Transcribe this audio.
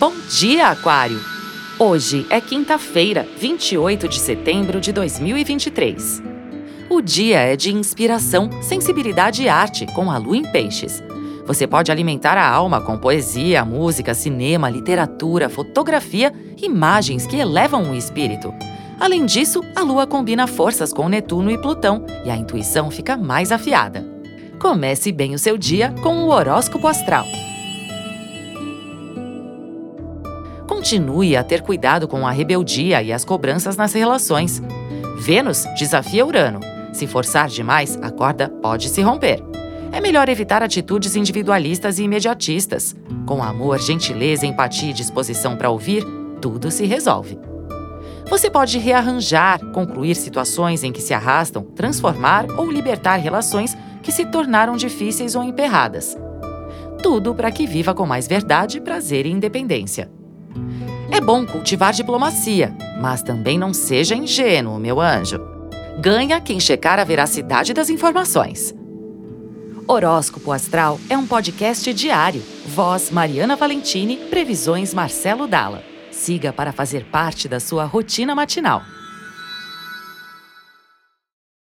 Bom dia, Aquário! Hoje é quinta-feira, 28 de setembro de 2023. O dia é de inspiração, sensibilidade e arte, com a lua em peixes. Você pode alimentar a alma com poesia, música, cinema, literatura, fotografia, imagens que elevam o espírito. Além disso, a lua combina forças com Netuno e Plutão e a intuição fica mais afiada. Comece bem o seu dia com o horóscopo astral. Continue a ter cuidado com a rebeldia e as cobranças nas relações. Vênus desafia Urano. Se forçar demais, a corda pode se romper. É melhor evitar atitudes individualistas e imediatistas. Com amor, gentileza, empatia e disposição para ouvir, tudo se resolve. Você pode rearranjar, concluir situações em que se arrastam, transformar ou libertar relações que se tornaram difíceis ou emperradas. Tudo para que viva com mais verdade, prazer e independência. É bom cultivar diplomacia, mas também não seja ingênuo, meu anjo. Ganha quem checar a veracidade das informações. Horóscopo Astral é um podcast diário. Voz Mariana Valentini, previsões Marcelo Dalla. Siga para fazer parte da sua rotina matinal.